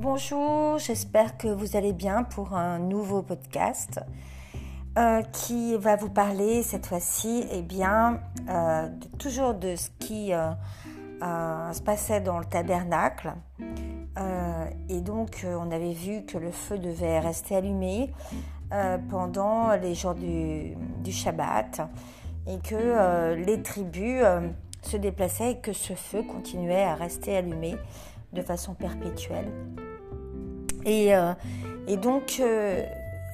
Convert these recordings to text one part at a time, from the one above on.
bonjour, j'espère que vous allez bien pour un nouveau podcast euh, qui va vous parler cette fois-ci eh bien, euh, toujours de ce qui euh, se passait dans le tabernacle. et donc on avait vu que le feu devait rester allumé pendant les jours du, du Shabbat et que les tribus se déplaçaient et que ce feu continuait à rester allumé de façon perpétuelle. Et, euh, et donc, euh,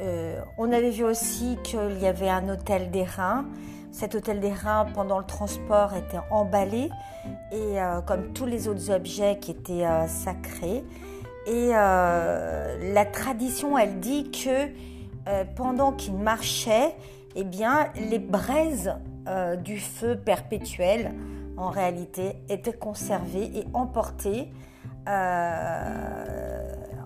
euh, on avait vu aussi qu'il y avait un hôtel des reins. Cet hôtel des reins, pendant le transport, était emballé, et comme tous les autres objets qui étaient sacrés. Et la tradition, elle dit que pendant qu'il marchait, eh bien, les braises du feu perpétuel, en réalité, étaient conservées et emportées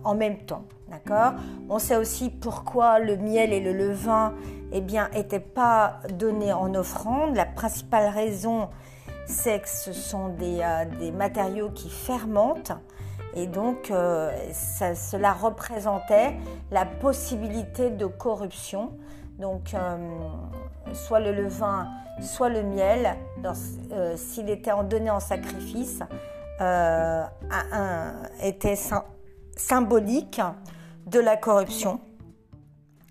en même temps. D'accord? On sait aussi pourquoi le miel et le levain eh bien, n'étaient pas donnés en offrande. La principale raison, c'est que ce sont des, euh, matériaux qui fermentent. Et donc, euh, cela représentait la possibilité de corruption. Donc, soit le levain, soit le miel, s'il était donné en sacrifice, euh, était symbolique de la corruption.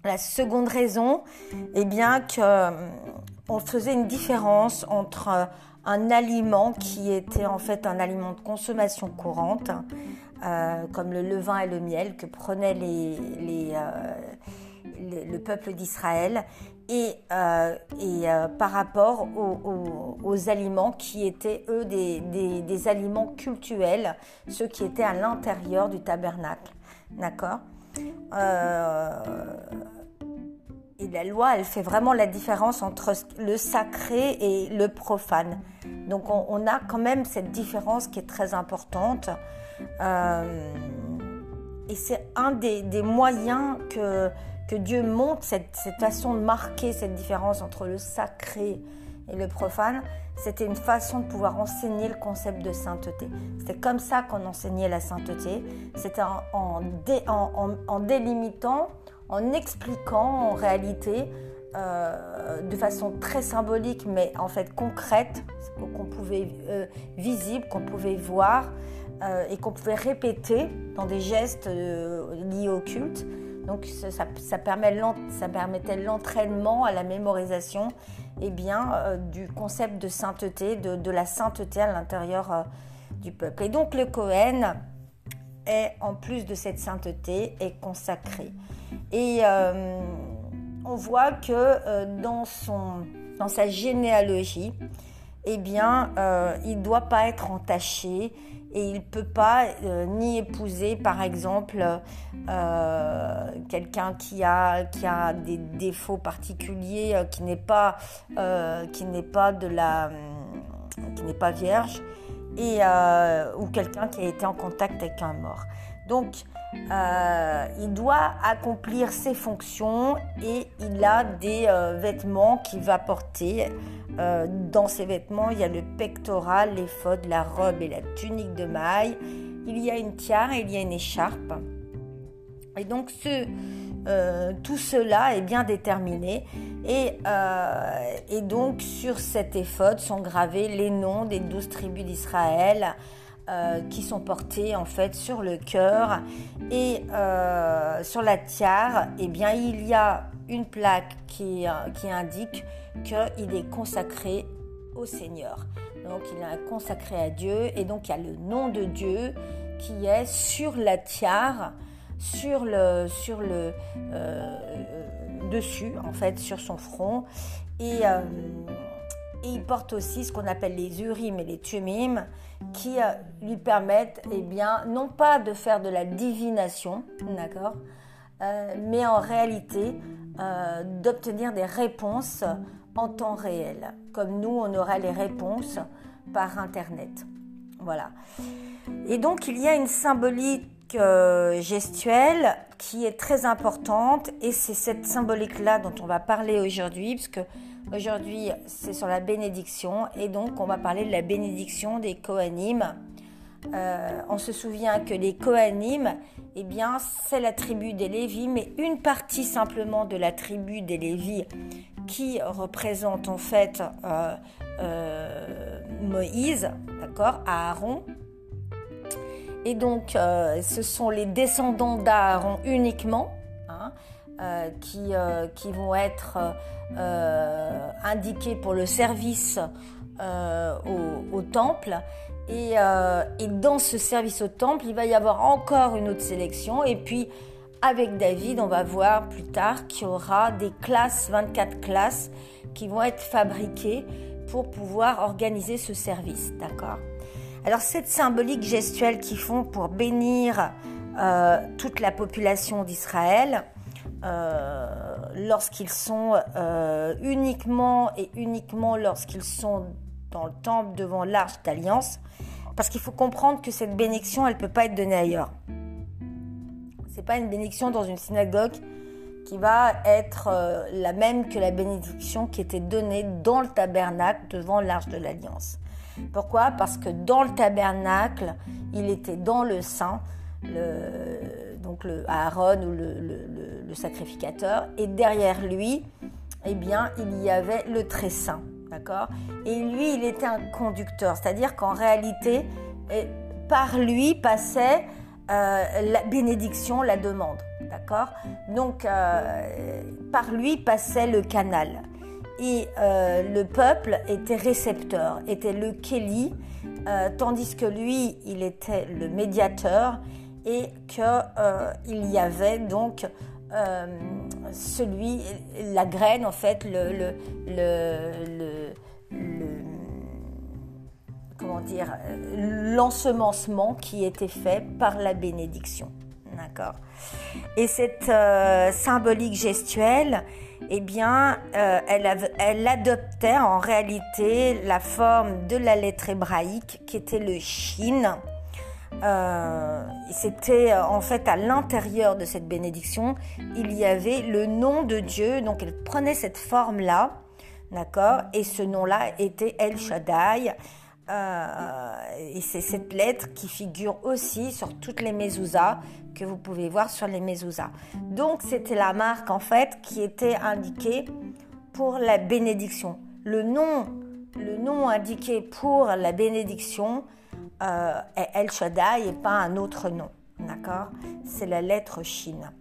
La seconde raison, eh bien que euh, on faisait une différence entre un aliment qui était en fait un aliment de consommation courante, euh, comme le levain et le miel que les, le peuple d'Israël, et, euh, euh, par rapport aux, aliments qui étaient, eux, des, aliments cultuels, ceux qui étaient à l'intérieur du tabernacle. D'accord? Euh, Et la loi, elle fait vraiment la différence entre le sacré et le profane. Donc on, a quand même cette différence qui est très importante. et c'est un des moyens que que Dieu montre cette, façon de marquer cette différence entre le sacré et le profane, c'était une façon de pouvoir enseigner le concept de sainteté. C'était comme ça qu'on enseignait la sainteté. C'était en, en, délimitant, en expliquant en réalité euh, de façon très symbolique, mais en fait concrète, qu'on pouvait euh, visible, qu'on pouvait voir euh, et qu'on pouvait répéter dans des gestes liés au culte. Donc ça, permettait l'entraînement à la mémorisation eh bien, euh, du concept de sainteté, de, la sainteté à l'intérieur euh, du peuple. Et donc le Cohen est, en plus de cette sainteté, est consacré. Et euh, on voit que dans, son, dans sa généalogie, eh bien, il ne doit pas être entaché, et il ne peut pas euh, ni épouser par exemple euh, quelqu'un qui a, qui a des défauts particuliers, euh, qui n'est pas, pas de la qui n'est pas vierge et, ou quelqu'un qui a été en contact avec un mort. Donc il doit accomplir ses fonctions et il a des vêtements qu'il va porter euh, dans ces vêtements, il y a le pectoral, l'éphod, la robe et la tunique de maille. Il y a une tiare et il y a une écharpe. Et donc euh, tout cela est bien déterminé. Et, euh, et donc sur cet éphod sont gravés les noms des douze tribus d'Israël. Qui sont portés en fait sur le cœur et sur la tiare, eh bien il y a une plaque qui, qui indique qu'il est consacré au Seigneur. Donc il est consacré à Dieu et donc il y a le nom de Dieu qui est sur la tiare, sur le, sur le euh, dessus en fait, sur son front. Et, euh, et il porte aussi ce qu'on appelle les urim et les tumim qui euh, lui permettent, eh bien, non pas de faire de la divination, d'accord, mais en réalité d'obtenir des réponses en temps réel, comme nous, on aura les réponses par Internet. Voilà. Et donc, il y a une symbolique euh, gestuelle qui est très importante et c'est cette symbolique-là dont on va parler aujourd'hui, puisque aujourd'hui, c'est sur la bénédiction et donc on va parler de la bénédiction des Kohanim on se souvient que les Kohanim, eh bien, c'est la tribu des Lévis, mais une partie simplement de la tribu des Lévis qui représente en fait Moïse, d'accord, Aaron. Et donc, ce sont les descendants d'Aaron uniquement euh, qui, euh, qui, vont être euh, indiqués pour le service au, temple. Et, et, dans ce service au temple, il va y avoir encore une autre sélection. Et puis, avec David, on va voir plus tard qu'il y aura des classes, 24 classes, qui vont être fabriquées pour pouvoir organiser ce service. D'accord? Alors, cette symbolique gestuelle qu'ils font pour bénir toute la population d'Israël, euh, lorsqu'ils sont euh, uniquement et uniquement lorsqu'ils sont dans le temple devant l'arche d'alliance, parce qu'il faut comprendre que cette bénédiction, elle ne peut pas être donnée ailleurs. C'est pas une bénédiction dans une synagogue qui va être euh, la même que la bénédiction qui était donnée dans le tabernacle devant l'arche de l'alliance. Pourquoi? Parce que dans le tabernacle, il était dans le sein, le, donc le Aaron ou le, sacrificateur, et derrière lui, eh bien, il y avait le très saint, d'accord? Et lui, il était un conducteur, c'est-à-dire qu'en réalité, eh, par lui passait euh, la bénédiction, la demande, d'accord? Donc, euh, par lui passait le canal. Et euh, le peuple était récepteur, était le Kéli, tandis que lui, il était le médiateur et qu'il euh, y avait donc euh, celui, la graine en fait, le, comment dire, l'ensemencement qui était fait par la bénédiction. D'accord Et cette euh, symbolique gestuelle, eh bien, elle, elle, adoptait en réalité la forme de la lettre hébraïque qui était le shin, euh, c'était euh, en fait à l'intérieur de cette bénédiction, il y avait le nom de Dieu, donc elle prenait cette forme-là, d'accord, et ce nom-là était El Shaddai. Euh, et c'est cette lettre qui figure aussi sur toutes les mezuzahs que vous pouvez voir sur les mezuzahs. Donc c'était la marque en fait qui était indiquée pour la bénédiction. Le nom, le nom indiqué pour la bénédiction, euh, El Shaddai et pas un autre nom. D'accord? C'est la lettre Chine.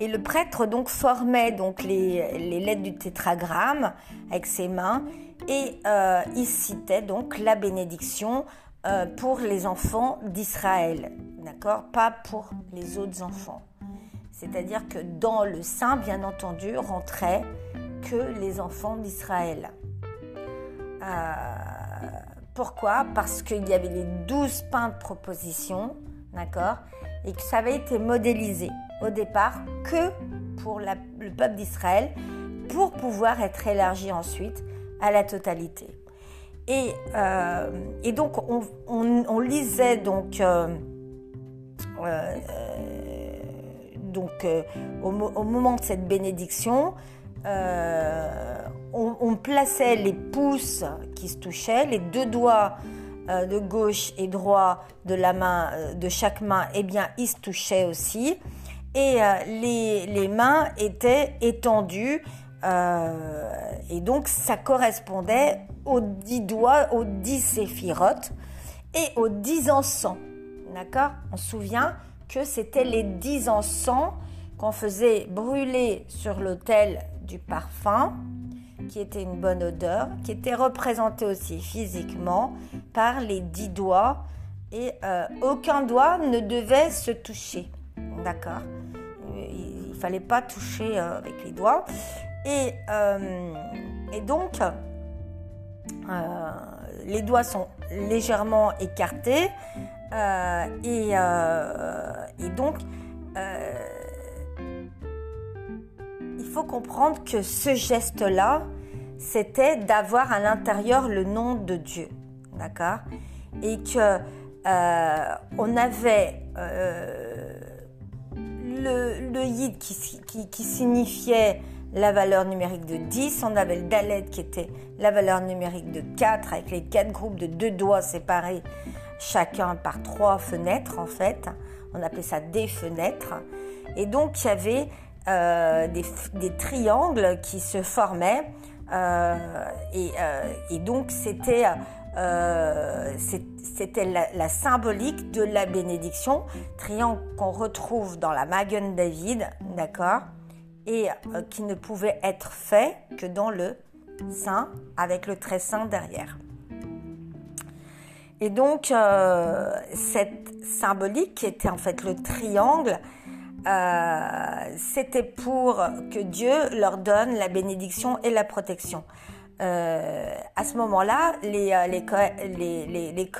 Et le prêtre donc formait donc les, lettres du tétragramme avec ses mains et euh, il citait donc la bénédiction euh, pour les enfants d'Israël, d'accord? Pas pour les autres enfants. C'est-à-dire que dans le sein, bien entendu, rentraient que les enfants d'Israël. Pourquoi? Parce qu'il y avait les douze pains de proposition, d'accord? Et que ça avait été modélisé au départ que pour le peuple d'Israël, pour pouvoir être élargi ensuite à la totalité. Et, euh, donc on, lisait donc, euh, euh, au, moment de cette bénédiction, on, plaçait les pouces qui se touchaient, les deux doigts euh, de gauche et droit de la main, euh, de chaque main, eh bien, ils se touchaient aussi. Et euh, les, mains étaient étendues. et donc, ça correspondait aux dix doigts, aux dix séphirotes et aux dix encens. D'accord? On se souvient que c'était les dix encens qu'on faisait brûler sur l'autel du parfum qui était une bonne odeur, qui était représentée aussi physiquement par les dix doigts et euh, aucun doigt ne devait se toucher. D'accord Il fallait pas toucher euh, avec les doigts. Et, euh, donc, les doigts sont légèrement écartés et, donc, il faut comprendre que ce geste-là, c'était d'avoir à l'intérieur le nom de Dieu, d'accord? Et que euh, on avait euh, le, yid qui, qui, signifiait la valeur numérique de 10, on avait le dalet qui était la valeur numérique de 4 avec les quatre groupes de deux doigts séparés chacun par trois fenêtres en fait. On appelait ça des fenêtres. Et donc il y avait euh, des, triangles qui se formaient. Euh, et, donc c'était la, symbolique de la bénédiction, triangle qu'on retrouve dans la Magen David, d'accord, et qui ne pouvait être fait que dans le saint avec le très saint derrière. Et donc, euh, cette symbolique était en fait le triangle, euh, c'était pour que Dieu leur donne la bénédiction et la protection. Euh, à ce moment-là, les, les, les,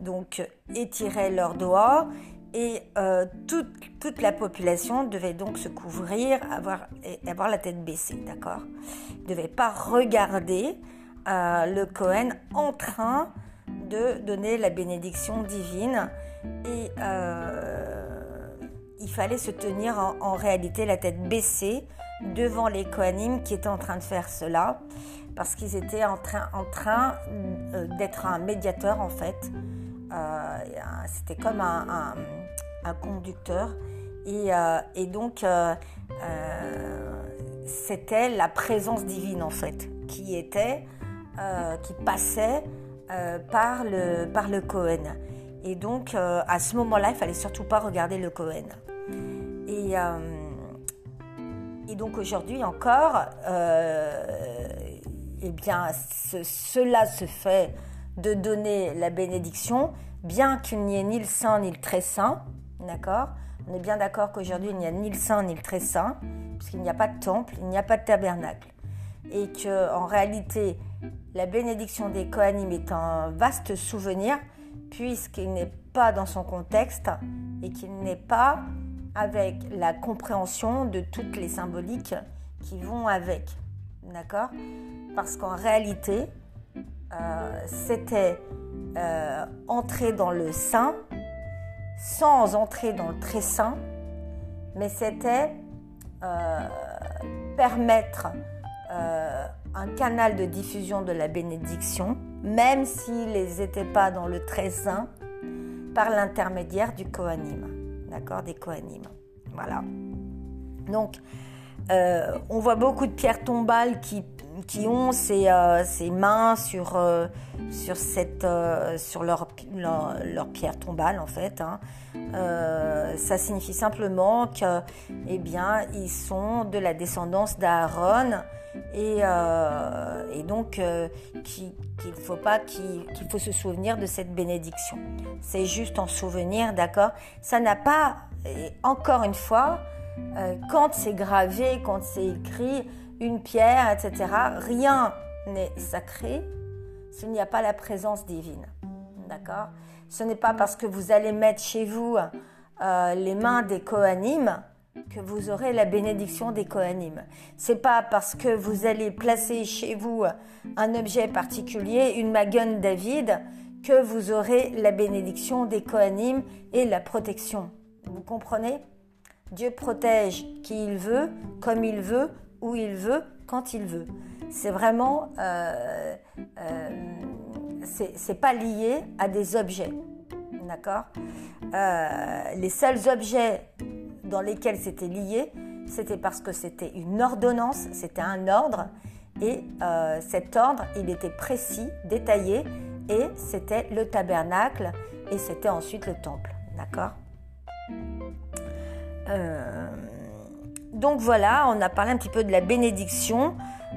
donc étiraient leurs doigts et toute, toute, la population devait donc se couvrir, avoir, avoir la tête baissée, d'accord? Ils ne devaient pas regarder le Cohen en train de donner la bénédiction divine et euh, il fallait se tenir en, réalité la tête baissée devant les Kohanim qui étaient en train de faire cela parce qu'ils étaient en train, euh, d'être un médiateur en fait. Euh, c'était comme un, conducteur et, donc c'était la présence divine en fait qui était qui passait par, le, par le. Et donc, euh, à ce moment-là, il fallait surtout pas regarder le Cohen. Et, et donc, aujourd'hui encore, eh bien, cela se fait de donner la bénédiction, bien qu'il n'y ait ni le saint ni le très saint. D'accord? On est bien d'accord qu'aujourd'hui, il n'y a ni le saint ni le très saint, puisqu'il n'y a pas de temple, il n'y a pas de tabernacle. Et que, en réalité, la bénédiction des Kohanim est un vaste souvenir puisqu'il n'est pas dans son contexte et qu'il n'est pas avec la compréhension de toutes les symboliques qui vont avec. D'accord? Parce qu'en réalité, euh, c'était euh, entrer dans le saint sans entrer dans le très saint, mais c'était euh, permettre un canal de diffusion de la bénédiction, même s'ils n'étaient pas dans le très saint, par l'intermédiaire du Kohanim, d'accord, des Kohanim. Voilà. Donc, euh, on voit beaucoup de pierres tombales qui, qui ont ces, euh, mains sur, euh, sur, cette, sur leur, leur, pierre tombale, en fait. Hein. ça signifie simplement que, eh bien, ils sont de la descendance d'Aaron et, euh, et donc euh, qu'il faut pas qu'il faut se souvenir de cette bénédiction. C'est juste en souvenir, d'accord? Ça n'a pas, encore une fois, euh, quand c'est gravé, quand c'est écrit, une pierre, etc. Rien n'est sacré s'il n'y a pas la présence divine, d'accord? Ce n'est pas parce que vous allez mettre chez vous les mains des Kohanim que vous aurez la bénédiction des Kohanim. C'est pas parce que vous allez placer chez vous un objet particulier, une Magun David, que vous aurez la bénédiction des Kohanim et la protection. Vous comprenez? Dieu protège qui il veut, comme il veut, il veut, quand il veut. C'est vraiment, euh, euh, c'est pas lié à des objets, d'accord? Euh, Les seuls objets dans lesquels c'était lié, c'était parce que c'était une ordonnance, c'était un ordre, et cet ordre, il était précis, détaillé, et c'était le tabernacle, et c'était ensuite le temple. D'accord? Donc voilà, on a parlé un petit peu de la bénédiction.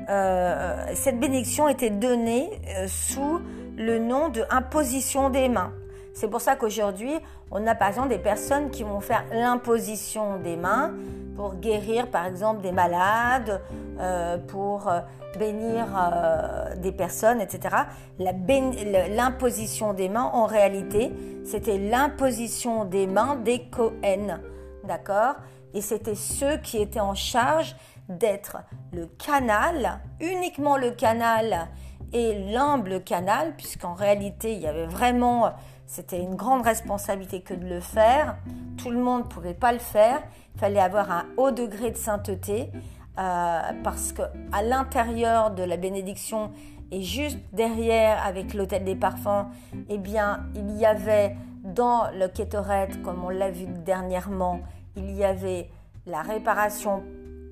Euh, cette bénédiction était donnée sous le nom de imposition des mains. C'est pour ça qu'aujourd'hui, on a par exemple des personnes qui vont faire l'imposition des mains pour guérir par exemple des malades, euh, pour euh, bénir euh, des personnes, etc. L'imposition des mains, en réalité, c'était l'imposition des mains des Cohen, d'accord? Et c'était ceux qui étaient en charge d'être le canal, uniquement le canal et l'humble canal, puisqu'en réalité, il y avait vraiment c'était une grande responsabilité que de le faire. Tout le monde ne pouvait pas le faire. Il fallait avoir un haut degré de sainteté euh, parce que à l'intérieur de la bénédiction, Et juste derrière, avec l'hôtel des parfums, eh bien, il y avait dans le Kétoret, comme on l'a vu dernièrement, il y avait la réparation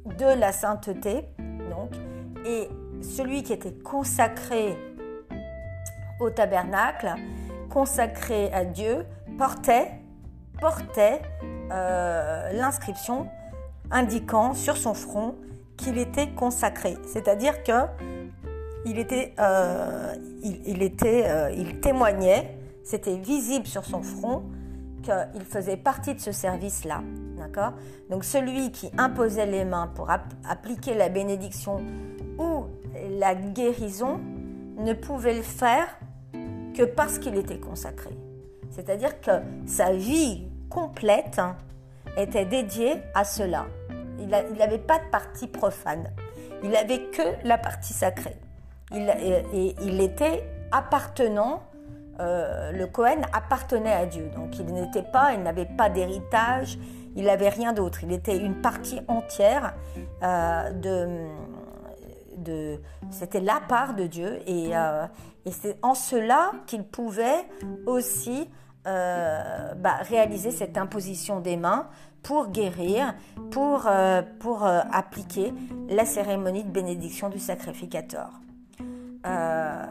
de la sainteté, donc, et celui qui était consacré au tabernacle, consacré à Dieu, portait, euh, l'inscription indiquant sur son front qu'il était consacré. C'est-à-dire que il était, euh, euh, il témoignait, c'était visible sur son front qu'il faisait partie de ce service-là. D'accord? Donc celui qui imposait les mains pour appliquer la bénédiction ou la guérison ne pouvait le faire que parce qu'il était consacré. C'est-à-dire que sa vie complète était dédiée à cela. Il n'avait pas de partie profane. Il n'avait que la partie sacrée. Il, et, il était appartenant, euh, le Cohen appartenait à Dieu. Donc il n'était pas, il n'avait pas d'héritage, il n'avait rien d'autre. Il était une partie entière euh, de, c'était la part de Dieu et, euh, c'est en cela qu'il pouvait aussi bah, réaliser cette imposition des mains pour guérir, pour appliquer la cérémonie de bénédiction du sacrificateur. Euh,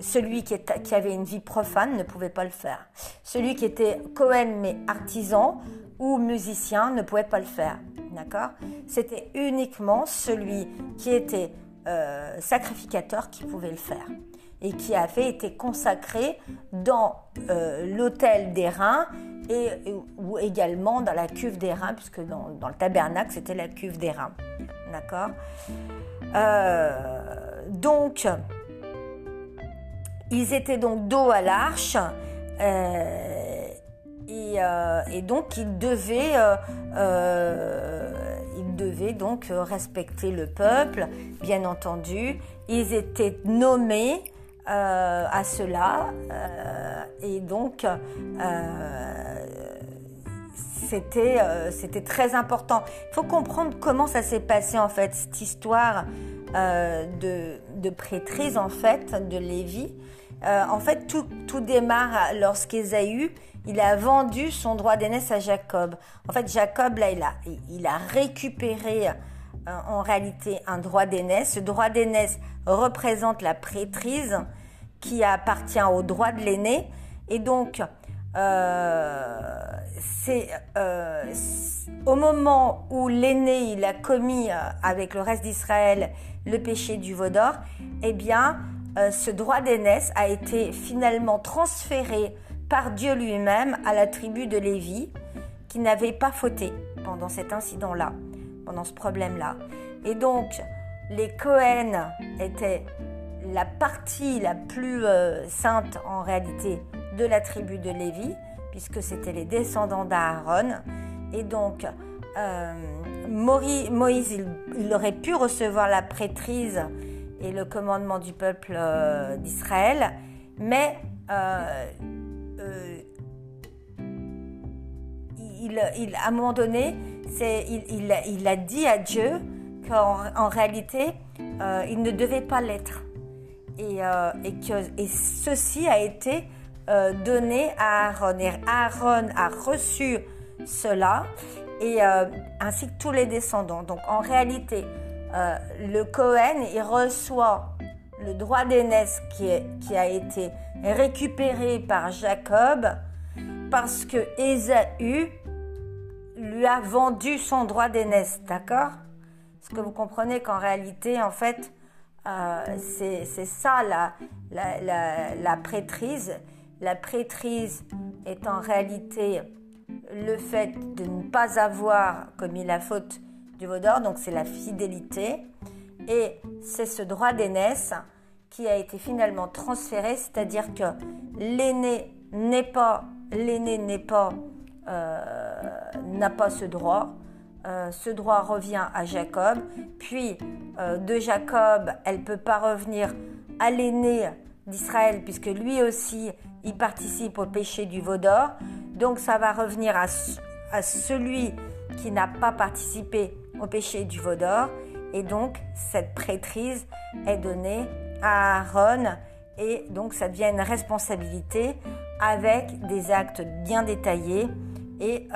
celui qui, avait une vie profane ne pouvait pas le faire. Celui qui était Cohen mais artisan ou musicien ne pouvait pas le faire. D'accord? C'était uniquement celui qui était euh, sacrificateur qui pouvait le faire et qui avait été consacré dans euh, l'autel des reins et, ou également dans la cuve des reins, puisque dans, dans le tabernacle c'était la cuve des reins. D'accord? Donc, ils étaient donc dos à l'arche. Euh, euh, et, donc ils devaient, euh, ils devaient donc respecter le peuple, bien entendu. Ils étaient nommés à cela et donc c'était très important. Il faut comprendre comment ça s'est passé en fait cette histoire de, de prêtrise en fait de Lévi. Euh, en fait, tout, tout démarre lorsqu'Ésaü, il a vendu son droit d'aînesse à Jacob. En fait, Jacob, là, il a, récupéré euh, en réalité un droit d'aînesse. Ce droit d'aînesse représente la prêtrise qui appartient au droit de l'aîné. Et donc, euh, c'est au moment où l'aîné il a commis avec le reste d'Israël le péché du veau d'or, eh bien, euh, ce droit d'aînesse a été finalement transféré par Dieu lui-même à la tribu de Lévi, qui n'avait pas fauté pendant cet incident-là, pendant ce problème-là. Et donc, les Cohen étaient la partie la plus euh, sainte en réalité de la tribu de Lévi, puisque c'était les descendants d'Aaron. Et donc, euh, Moïse, il, aurait pu recevoir la prêtrise et le commandement du peuple euh, d'Israël, mais euh, il, à un moment donné, il, a dit à Dieu qu'en réalité, il ne devait pas l'être. Et, que, et ceci a été donné à Aaron. Et Aaron a reçu cela, et euh, ainsi que tous les descendants. Donc en réalité, euh, le Cohen, il reçoit le droit d'aînesse qui, a été récupéré par Jacob parce que Ésaü lui a vendu son droit d'aînesse, d'accord? Est-ce que vous comprenez qu'en réalité, en fait, euh, c'est ça la, la, la, la prêtrise. La prêtrise est en réalité le fait de ne pas avoir commis la faute du donc c'est la fidélité, et c'est ce droit d'aînesse qui a été finalement transféré, c'est-à-dire que l'aîné n'est pas, l'aîné n'est pas, euh, n'a pas ce droit. Euh, ce droit revient à Jacob, puis euh, de Jacob, elle peut pas revenir à l'aîné d'Israël, puisque lui aussi, il participe au péché du vaudor. Donc ça va revenir à, à celui qui n'a pas participé au péché du veau d'or. Et donc cette prêtrise est donnée à Aaron et donc ça devient une responsabilité avec des actes bien détaillés et,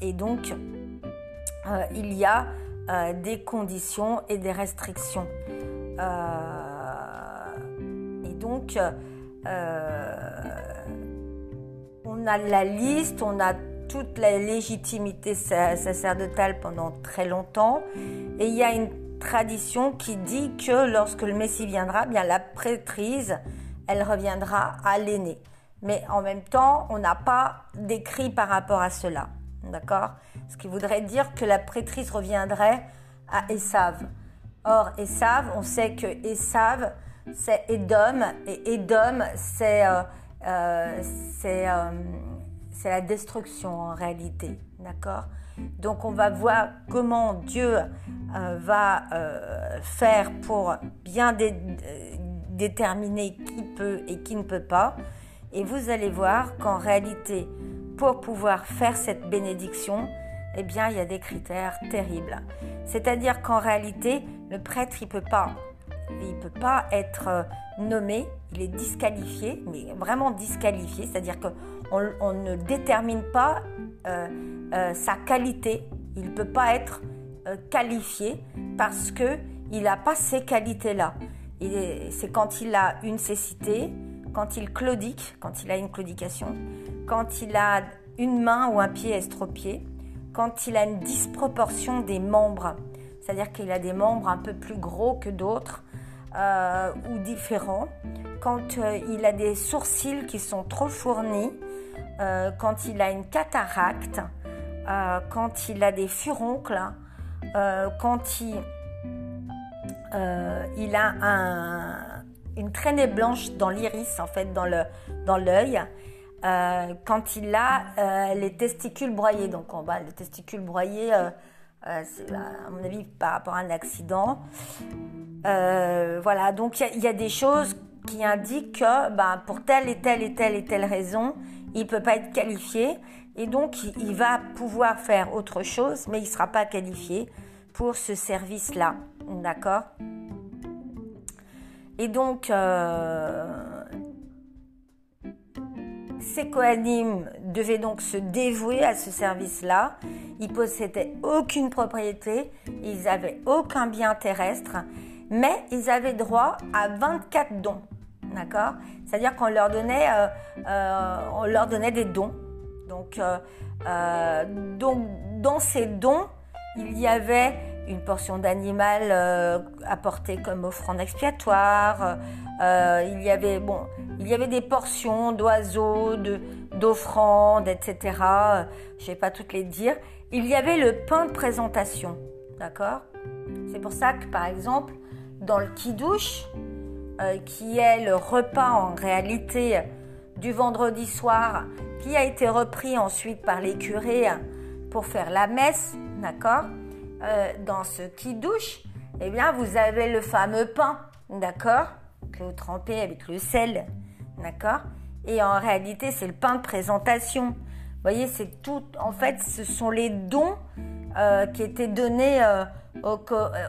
et donc il y a des conditions et des restrictions. et donc on a la liste, on a toute la légitimité sacerdotale pendant très longtemps. Et il y a une tradition qui dit que lorsque le Messie viendra, bien la prêtrise, elle reviendra à l'aîné. Mais en même temps, on n'a pas d'écrit par rapport à cela. D'accord? Ce qui voudrait dire que la prêtrise reviendrait à Esav. Or, Esav, on sait que Esav, c'est Edom, et Edom, c'est euh, euh, euh, c'est la destruction en réalité. D'accord? Donc on va voir comment Dieu euh, va faire pour bien déterminer qui peut et qui ne peut pas. Et vous allez voir qu'en réalité, pour pouvoir faire cette bénédiction, eh bien, il y a des critères terribles. C'est-à-dire qu'en réalité, le prêtre, il peut pas il peut pas être euh, nommé, il est disqualifié, mais vraiment disqualifié, c'est-à-dire qu'on on ne détermine pas euh, euh, sa qualité, il ne peut pas être qualifié parce qu'il n'a pas ces qualités-là. C'est quand il a une cécité, quand il claudique, quand il a une claudication, quand il a une main ou un pied estropié, quand il a une disproportion des membres, c'est-à-dire qu'il a des membres un peu plus gros que d'autres, euh, ou différents, quand euh, il a des sourcils qui sont trop fournis, euh, quand il a une cataracte, quand il a des furoncles, quand il, a un, une traînée blanche dans l'iris, en fait, dans l'œil. Quand il a les testicules broyés, donc en bas, les testicules broyés, c'est à mon avis par rapport à un accident. Euh, voilà, donc il y, a des choses qui indiquent que ben, pour telle et telle et telle et telle raison, il ne peut pas être qualifié et donc il, va pouvoir faire autre chose, mais il ne sera pas qualifié pour ce service-là. D'accord? Et donc, euh, ces Kohanim devaient donc se dévouer à ce service-là. Ils possédaient aucune propriété, ils n'avaient aucun bien terrestre mais ils avaient droit à 24 dons. D'accord? C'est-à-dire qu'on leur donnait, euh, euh, leur donnait des dons. Donc, euh, donc, dans ces dons, il y avait une portion d'animal apportée comme offrande expiatoire. il y avait bon, il y avait des portions d'oiseaux, de d'offrandes, etc. Je ne vais pas toutes les dire. Il y avait le pain de présentation, d'accord? C'est pour ça que par exemple, dans le kidouche, euh, qui est le repas en réalité du vendredi soir, qui a été repris ensuite par les curés pour faire la messe, d'accord euh, Dans ce kidouche, eh bien, vous avez le fameux pain, d'accord Que vous trempez avec le sel, d'accord Et en réalité, c'est le pain de présentation. Vous voyez, c'est tout. En fait, ce sont les dons euh, qui étaient donnés au,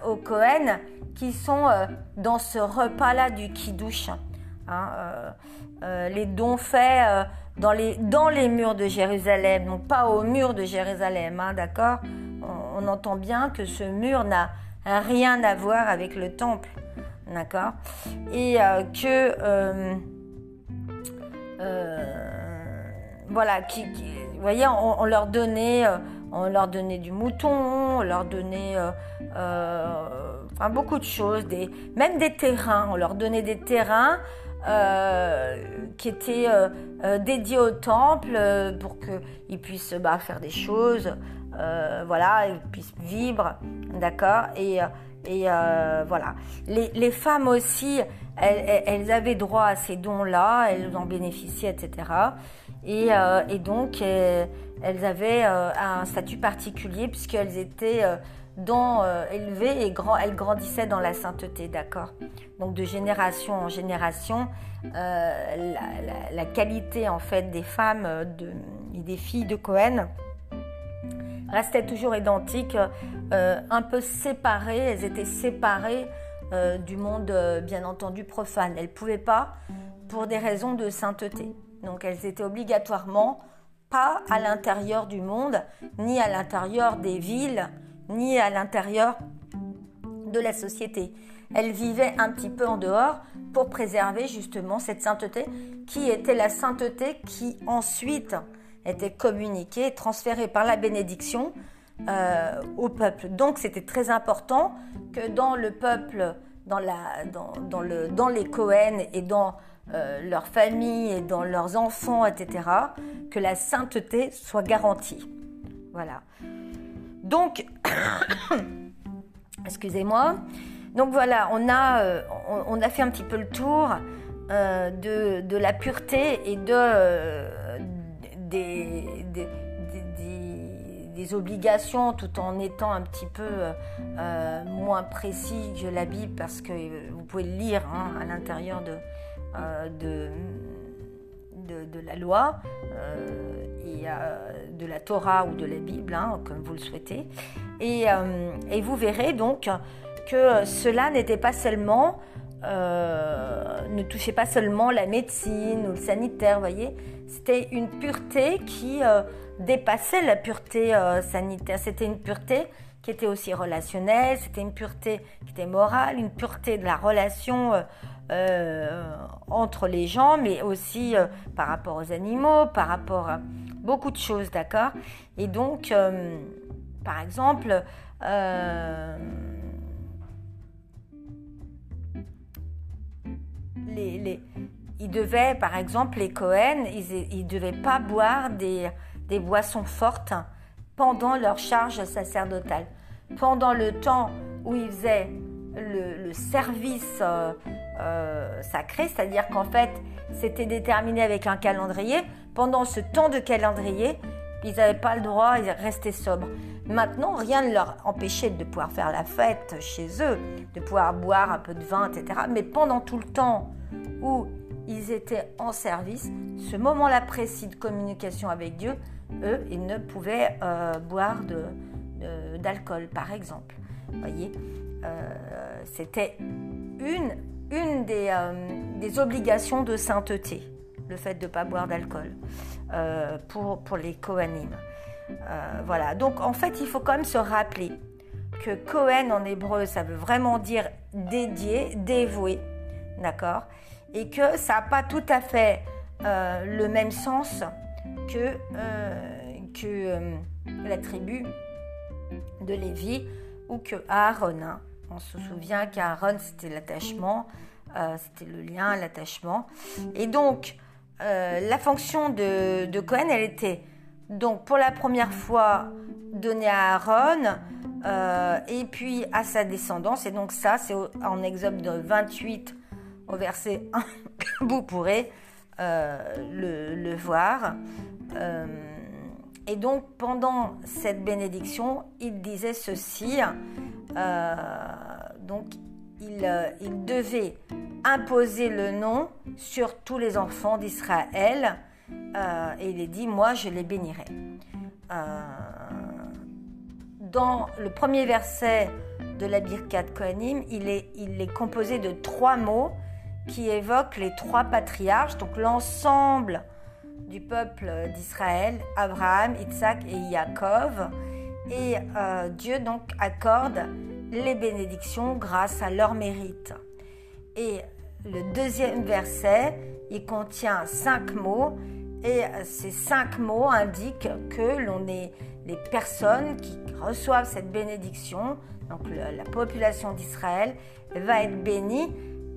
au Cohen qui sont euh, dans ce repas-là du kiddush. Hein, euh, euh, les dons faits dans, les, murs de Jérusalem, donc pas au mur de Jérusalem, hein, d'accord? On, entend bien que ce mur n'a rien à voir avec le temple, d'accord? Et que, voilà, vous voyez, on, leur donnait, on leur donnait du mouton, on leur donnait beaucoup de choses, même des terrains. On leur donnait des terrains euh, qui étaient euh, euh, dédiés au temple pour qu'ils puissent bah, faire des choses, voilà, ils puissent vivre, d'accord Et, voilà. Les, femmes aussi, elles, avaient droit à ces dons-là, elles en bénéficiaient, etc. Et, et donc, elles avaient un statut particulier puisqu'elles étaient dont euh, élevée et grand, elle grandissait dans la sainteté, d'accord Donc de génération en génération, euh, la, qualité en fait des femmes euh, et des filles de Cohen restait toujours identique, un peu séparées, elles étaient séparées du monde, bien entendu, profane. Elles ne pouvaient pas pour des raisons de sainteté. Donc elles étaient obligatoirement pas à l'intérieur du monde, ni à l'intérieur des villes, ni à l'intérieur de la société. Elles vivaient un petit peu en dehors pour préserver justement cette sainteté qui était la sainteté qui ensuite était communiquée, transférée par la bénédiction euh, au peuple. Donc c'était très important que dans le peuple, dans, les Cohen et dans euh, leurs familles et dans leurs enfants, etc., que la sainteté soit garantie. Voilà. Donc, excusez-moi. Donc voilà, on a, euh, on, fait un petit peu le tour euh, de, la pureté et de, des, obligations tout en étant un petit peu moins précis que la Bible parce que vous pouvez le lire hein, à l'intérieur de, euh, de, la loi euh, et euh, de la Torah ou de la Bible, hein, comme vous le souhaitez. Et, et, vous verrez donc que cela n'était pas seulement, ne touchait pas seulement la médecine ou le sanitaire, voyez, c'était une pureté qui dépassait la pureté sanitaire. C'était une pureté était aussi relationnelle, c'était une pureté qui était morale, une pureté de la relation euh, entre les gens, mais aussi euh, par rapport aux animaux, par rapport à beaucoup de choses, d'accord? Et donc, euh, par exemple, les, les, ils devaient, par exemple, les Cohen, ils ne devaient pas boire des, des boissons fortes pendant leur charge sacerdotale. Pendant le temps où ils faisaient le, service euh, sacré, c'est-à-dire qu'en fait, c'était déterminé avec un calendrier. Pendant ce temps de calendrier, ils n'avaient pas le droit, ils restaient sobres. Maintenant, rien ne leur empêchait de pouvoir faire la fête chez eux, de pouvoir boire un peu de vin, etc. Mais pendant tout le temps où ils étaient en service, ce moment-là précis de communication avec Dieu, eux, ils ne pouvaient euh, boire d'alcool, par exemple. Vous voyez, euh, c'était une euh, des, obligations de sainteté, le fait de ne pas boire d'alcool euh, pour, les Kohanim. Euh, voilà, donc en fait, il faut quand même se rappeler que Kohen en hébreu, ça veut vraiment dire dédié, dévoué, d'accord? Et que ça n'a pas tout à fait le même sens que la tribu de Lévi ou que Aaron. Hein. On se souvient qu'Aaron, c'était l'attachement, euh, c'était le lien, l'attachement. Et donc, euh, la fonction de, Cohen, elle était donc pour la première fois donnée à Aaron euh, et puis à sa descendance. Et donc ça, c'est en Exode 28 au verset 1, vous pourrez le, le, voir. Et donc pendant cette bénédiction, il disait ceci. Euh, donc, euh, il, devait imposer le nom sur tous les enfants d'Israël. Euh, et il est dit, moi, je les bénirai. dans le premier verset de la Birkat Kohanim, il il est composé de trois mots qui évoquent les trois patriarches, donc l'ensemble du peuple d'Israël, Abraham, Isaac et Yaakov. Et euh, Dieu donc accorde les bénédictions grâce à leur mérite. Et le deuxième verset, il contient cinq mots et ces cinq mots indiquent que l'on est les personnes qui reçoivent cette bénédiction, donc la population d'Israël, va être bénie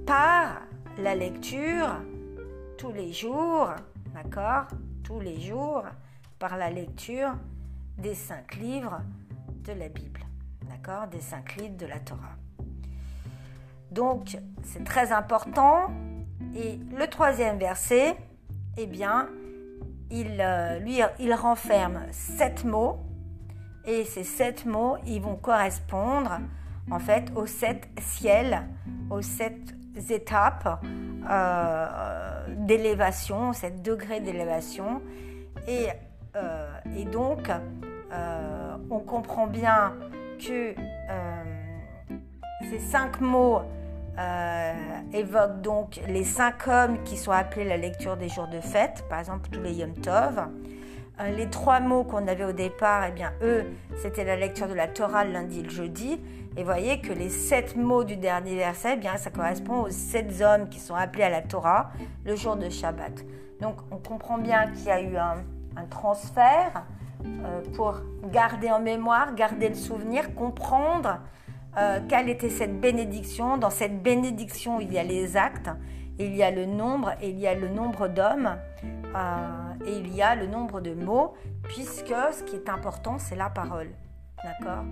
par la lecture tous les jours, d'accord? Tous les jours, par la lecture des cinq livres de la Bible, d'accord? Des cinq livres de la Torah. Donc, c'est très important. Et le troisième verset, eh bien, il, euh, renferme sept mots. Et ces sept mots, ils vont correspondre en fait aux sept ciels, aux sept étapes euh, d'élévation, sept degrés d'élévation. Et euh, et donc, euh, on comprend bien que ces cinq mots évoque donc les cinq hommes qui sont appelés la lecture des jours de fête, par exemple tous les Yom Tov. les trois mots qu'on avait au départ, eh bien eux, c'était la lecture de la Torah le lundi et le jeudi. Et voyez que les sept mots du dernier verset, eh bien, ça correspond aux sept hommes qui sont appelés à la Torah le jour de Shabbat. Donc on comprend bien qu'il y a eu un, transfert euh, pour garder en mémoire, garder le souvenir, comprendre euh, quelle était cette bénédiction. Dans cette bénédiction, il y a les actes, il y a le nombre, il y a le nombre d'hommes, euh, et il y a le nombre de mots, puisque ce qui est important, c'est la parole. D'accord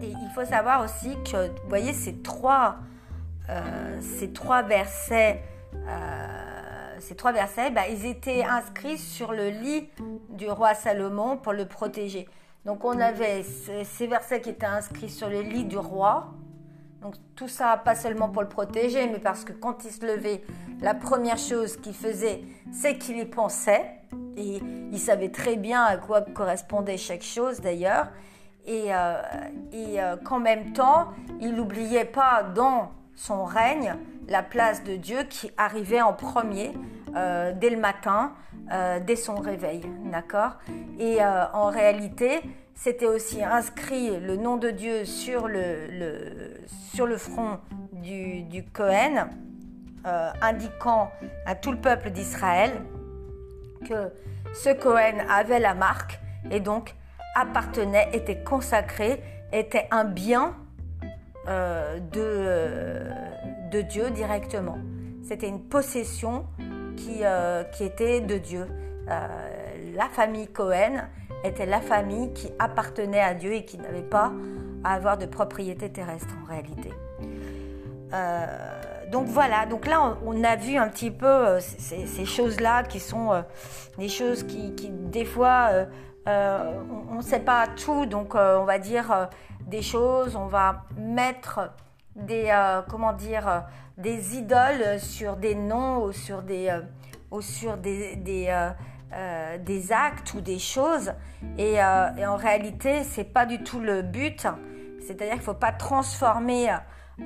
Et il faut savoir aussi que, vous voyez, ces trois euh, ces trois versets, euh, ces trois versets, bah, ils étaient inscrits sur le lit du roi Salomon pour le protéger. Donc on avait ces versets qui étaient inscrits sur le lit du roi. Donc tout ça, pas seulement pour le protéger, mais parce que quand il se levait, la première chose qu'il faisait, c'est qu'il y pensait. Et il savait très bien à quoi correspondait chaque chose d'ailleurs. Et, euh, et qu'en même temps, il n'oubliait pas dans son règne, la place de Dieu qui arrivait en premier euh, dès le matin, euh, dès son réveil, d'accord? Et euh, en réalité, c'était aussi inscrit le nom de Dieu sur le, front du, Cohen, indiquant à tout le peuple d'Israël que ce Cohen avait la marque et donc appartenait, était consacré, était un bien euh, de, euh, de Dieu directement. C'était une possession qui, euh, qui était de Dieu. la famille Cohen était la famille qui appartenait à Dieu et qui n'avait pas à avoir de propriété terrestre en réalité. donc voilà, donc là on, a vu un petit peu ces, choses-là qui sont des choses qui, qui des fois on ne sait pas tout, donc on va dire des choses, on va mettre des, euh, comment dire, euh, des idoles sur des noms ou sur des, euh, ou sur des, des, actes ou des choses. Et, et en réalité, c'est pas du tout le but. C'est-à-dire qu'il faut pas transformer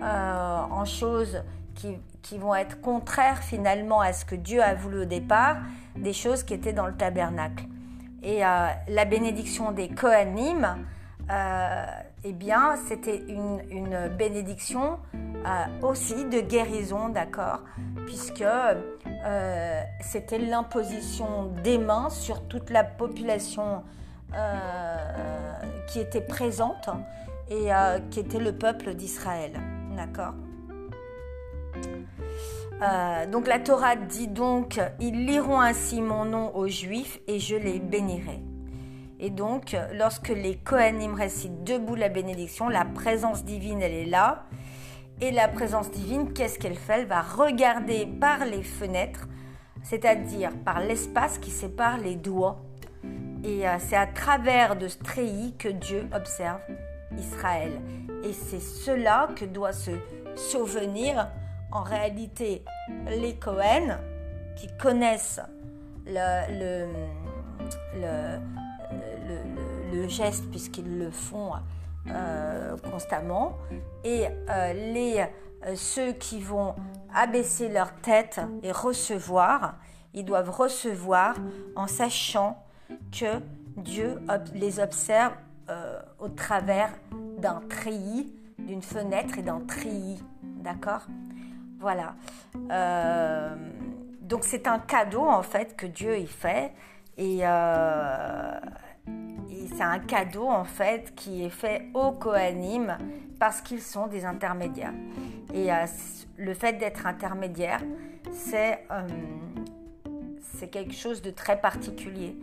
en choses qui, qui, vont être contraires finalement à ce que Dieu a voulu au départ, des choses qui étaient dans le tabernacle. Et la bénédiction des Kohanim, euh, eh bien, c'était une, bénédiction euh, aussi de guérison, d'accord Puisque euh, c'était l'imposition des mains sur toute la population qui était présente et qui était le peuple d'Israël, d'accord donc la Torah dit donc, ils liront ainsi mon nom aux Juifs et je les bénirai. Et donc, lorsque les Kohanim récitent debout la bénédiction, la présence divine, elle est là. Et la présence divine, qu'est-ce qu'elle fait? Elle va regarder par les fenêtres, c'est-à-dire par l'espace qui sépare les doigts. Et euh, c'est à travers de ce treillis que Dieu observe Israël. Et c'est cela que doit se souvenir en réalité les Cohen qui connaissent le, le le, geste puisqu'ils le font euh, constamment. Et euh, les, euh, ceux qui vont abaisser leur tête et recevoir, ils doivent recevoir en sachant que Dieu les observe au travers d'un treillis, d'une fenêtre et d'un treillis. D'accord? Voilà. donc c'est un cadeau en fait que Dieu y fait. Et, c'est un cadeau en fait qui est fait aux Kohanim parce qu'ils sont des intermédiaires. Et euh, le fait d'être intermédiaire, c'est euh, quelque chose de très particulier.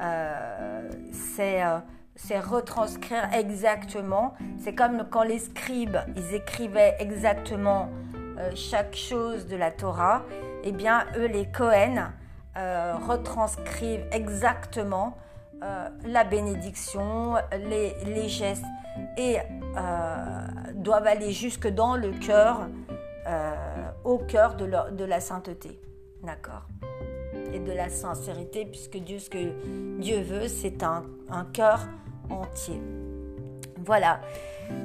Euh, c'est retranscrire exactement. C'est comme quand les scribes, ils écrivaient exactement chaque chose de la Torah. Eh bien, eux, les Kohen, retranscrivent exactement euh, la bénédiction, les, gestes, et euh, doivent aller jusque dans le cœur, euh, au cœur de, la sainteté. D'accord Et de la sincérité, puisque Dieu, ce que Dieu veut, c'est un, un cœur entier. Voilà.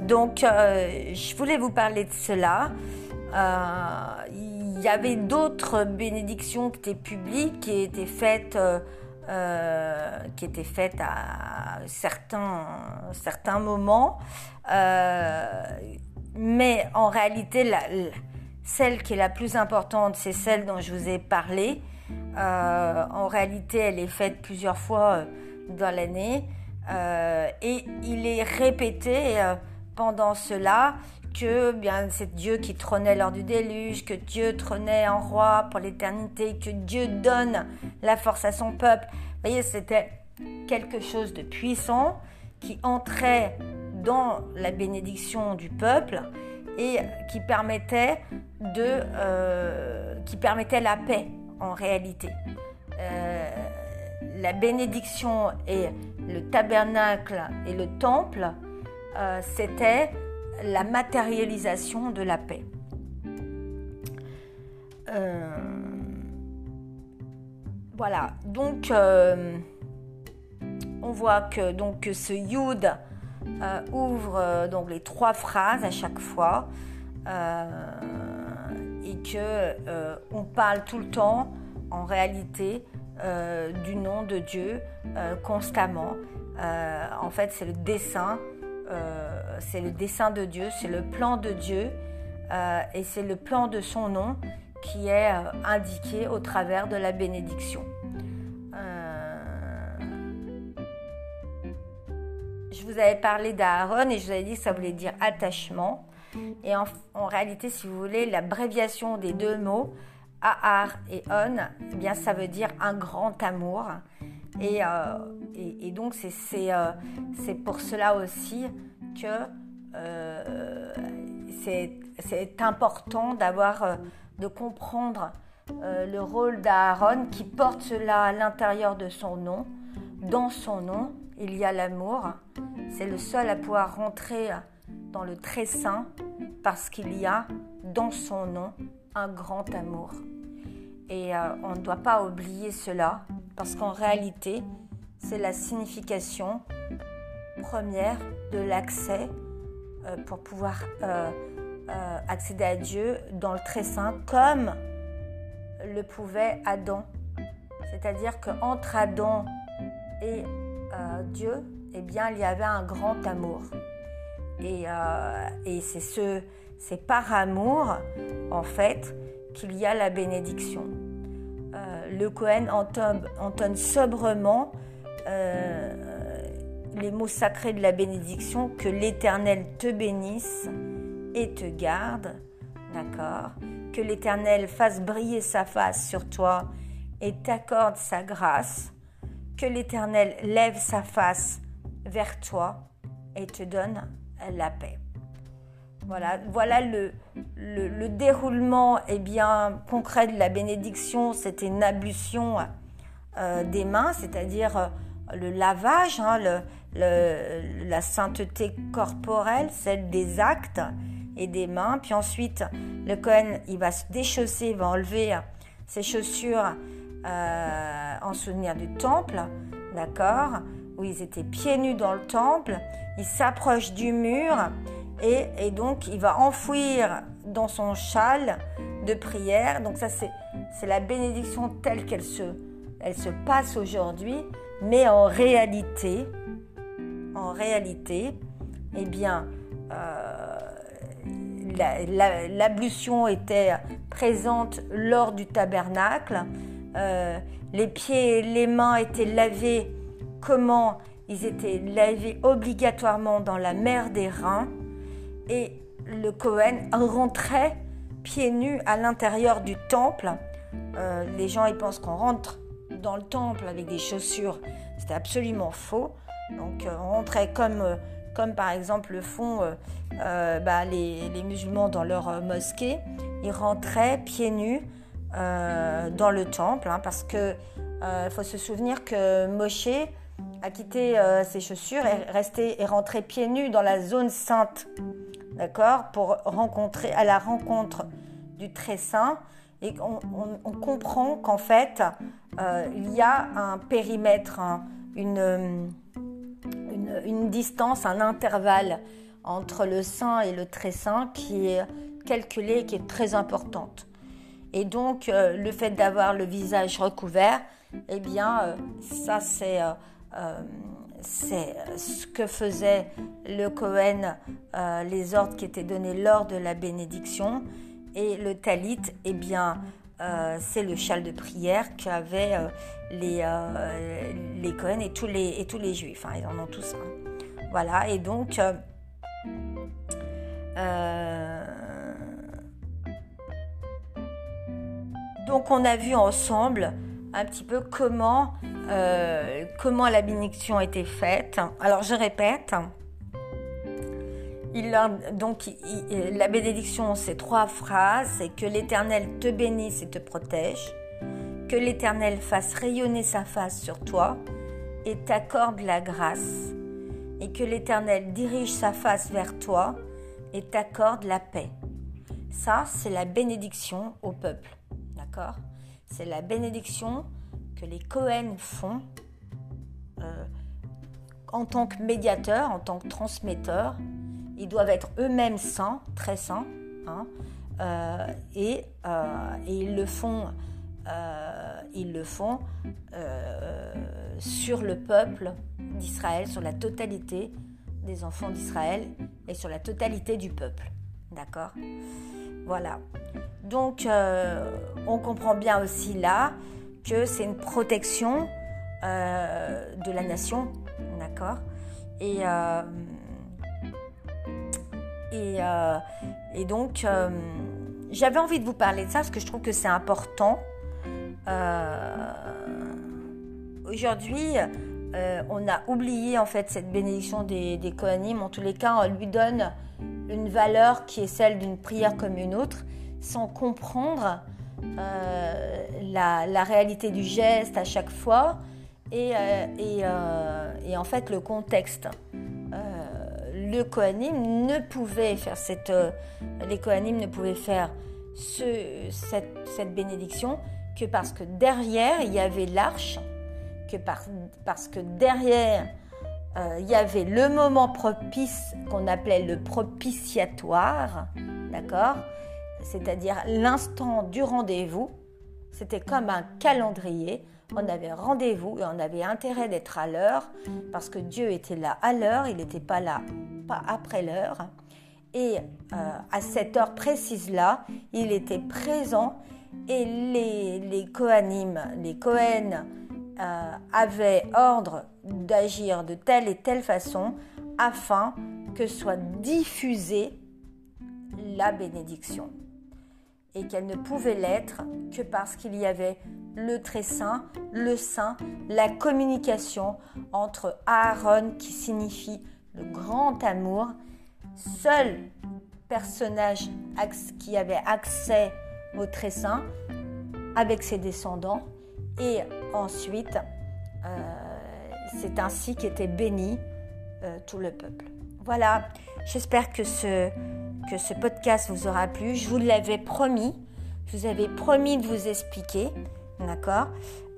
Donc, je voulais vous parler de cela. il y avait d'autres bénédictions qui étaient publiques, qui étaient faites euh, qui était faite à certains, certains moments. Euh, mais en réalité, celle qui est la plus importante, c'est celle dont je vous ai parlé. Euh, en réalité, elle est faite plusieurs fois dans l'année. et il est répété pendant cela que bien c'est Dieu qui trônait lors du déluge, que Dieu trônait en roi pour l'éternité, que Dieu donne la force à son peuple. Vous voyez, c'était quelque chose de puissant qui entrait dans la bénédiction du peuple et qui permettait euh, la paix en réalité. Euh, la bénédiction et le tabernacle et le temple, euh, c'était la matérialisation de la paix. Euh, voilà, donc euh, on voit que, donc, ce yud euh, ouvre donc les trois phrases à chaque fois et que on parle tout le temps en réalité du nom de Dieu constamment. en fait, c'est le dessin c'est le dessin de Dieu, c'est le plan de Dieu euh, et c'est le plan de son nom qui est euh, indiqué au travers de la bénédiction. je vous avais parlé d'Aaron et je vous avais dit que ça voulait dire attachement. Et en, réalité, si vous voulez, l'abréviation des deux mots, Ahar et On, eh bien, ça veut dire un grand amour. Euh, et, donc euh, c'est pour cela aussi que euh, c'est important d'avoir, de comprendre le rôle d'Aaron qui porte cela à l'intérieur de son nom. Dans son nom, il y a l'amour. C'est le seul à pouvoir rentrer dans le très saint parce qu'il y a dans son nom un grand amour. Et on ne doit pas oublier cela parce qu'en réalité, c'est la signification première de l'accès euh, pour pouvoir euh, euh, accéder à Dieu dans le très saint comme le pouvait Adam. C'est-à-dire qu'entre Adam et Dieu, eh bien, il y avait un grand amour. Et, c'est ce, c'est par amour, en fait, qu'il y a la bénédiction le Cohen entonne, sobrement les mots sacrés de la bénédiction que l'Éternel te bénisse et te garde, d'accord? Que l'Éternel fasse briller sa face sur toi et t'accorde sa grâce, que l'Éternel lève sa face vers toi et te donne la paix. Voilà, le, déroulement eh bien, concret de la bénédiction. C'était une ablution euh, des mains, c'est-à-dire euh, le lavage, hein, la sainteté corporelle, celle des actes et des mains. Puis ensuite, le Cohen, il va se déchausser, il va enlever ses chaussures euh, en souvenir du temple, d'accord Où ils étaient pieds nus dans le temple. Il s'approche du mur et, donc il va enfouir dans son châle de prière. Donc ça c'est, la bénédiction telle qu'elle se, passe aujourd'hui, mais en réalité, en réalité, eh bien, euh, l'ablution était présente lors du tabernacle. Euh, les pieds et les mains étaient lavés. Comment Ils étaient lavés obligatoirement dans la mer des reins et le Cohen rentrait pieds nus à l'intérieur du temple. Euh, les gens ils pensent qu'on rentre dans le temple avec des chaussures. C'était absolument faux. Donc euh, on rentrait comme, euh, comme par exemple le font bah, les, musulmans dans leur mosquée. Ils rentraient pieds nus dans le temple hein, parce que faut se souvenir que Moshe a quitté ses chaussures et resté et rentré pieds nus dans la zone sainte d'accord, pour rencontrer à la rencontre du très saint. Et on, comprend qu'en fait, euh, il y a un périmètre, une, une, distance, un intervalle entre le saint et le très saint qui est calculée, qui est très importante. Et donc, le fait d'avoir le visage recouvert, eh bien, ça c'est c'est ce que faisait le Cohen, les ordres qui étaient donnés lors de la bénédiction. Et le talit, eh bien, euh, c'est le châle de prière qu'avaient euh, les, euh, les Cohen et tous les, et tous les juifs. Hein, ils en ont tous un. Voilà, et donc. donc on a vu ensemble un petit peu comment, comment la bénédiction était faite. Alors je répète, donc, la bénédiction, c'est trois phrases. C'est que l'Éternel te bénisse et te protège, que l'Éternel fasse rayonner sa face sur toi et t'accorde la grâce, et que l'Éternel dirige sa face vers toi et t'accorde la paix. Ça, c'est la bénédiction au peuple. D'accord? C'est la bénédiction que les Cohen font euh, en tant que médiateur, en tant que transmetteur ils doivent être eux-mêmes saints, très saints, hein, euh, et, euh, et, ils le font, euh, ils le font sur le peuple d'Israël, sur la totalité des enfants d'Israël et sur la totalité du peuple. D'accord? Voilà. Donc, on comprend bien aussi là que c'est une protection de la nation. D'accord? Et et, euh, et donc, euh, j'avais envie de vous parler de ça parce que je trouve que c'est important. Euh, aujourd'hui, on a oublié en fait cette bénédiction des, des En tous les cas, on lui donne une valeur qui est celle d'une prière comme une autre, sans comprendre la, réalité du geste à chaque fois et, et en fait le contexte le Kohanim ne pouvait faire cette, euh, les Kohanim ne pouvaient faire ce, cette, bénédiction que parce que derrière il y avait l'arche, que parce que derrière euh, il y avait le moment propice qu'on appelait le propitiatoire, d'accord? C'est-à-dire l'instant du rendez-vous. C'était comme un calendrier on avait rendez-vous et on avait intérêt d'être à l'heure parce que Dieu était là à l'heure, il n'était pas là après l'heure. Et euh, à cette heure précise-là, il était présent et les, les Kohanim, les Kohen euh, avaient ordre d'agir de telle et telle façon afin que soit diffusée la bénédiction et qu'elle ne pouvait l'être que parce qu'il y avait le très saint, le saint, la communication entre Aaron qui signifie le grand amour, seul personnage qui avait accès au très saint avec ses descendants et ensuite euh, c'est ainsi qu'était béni euh, tout le peuple. Voilà, j'espère que ce, que ce podcast vous aura plu. Je vous l'avais promis, je vous avais promis de vous expliquer. D'accord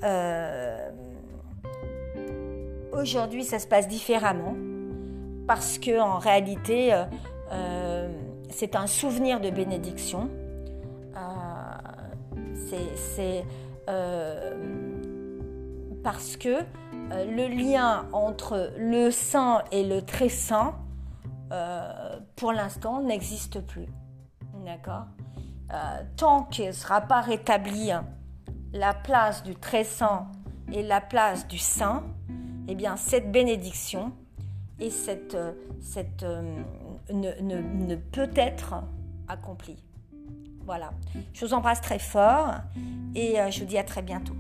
euh, Aujourd'hui, ça se passe différemment parce que en réalité, euh, euh, c'est un souvenir de bénédiction. c'est parce que le lien entre le saint et le très saint, pour l'instant, n'existe plus. D'accord? Tant qu'il ne sera pas rétabli la place du très saint et la place du saint, eh bien cette bénédiction et cette, euh, cette euh, ne, ne, peut être accomplie. Voilà. Je vous embrasse très fort et euh, je vous dis à très bientôt.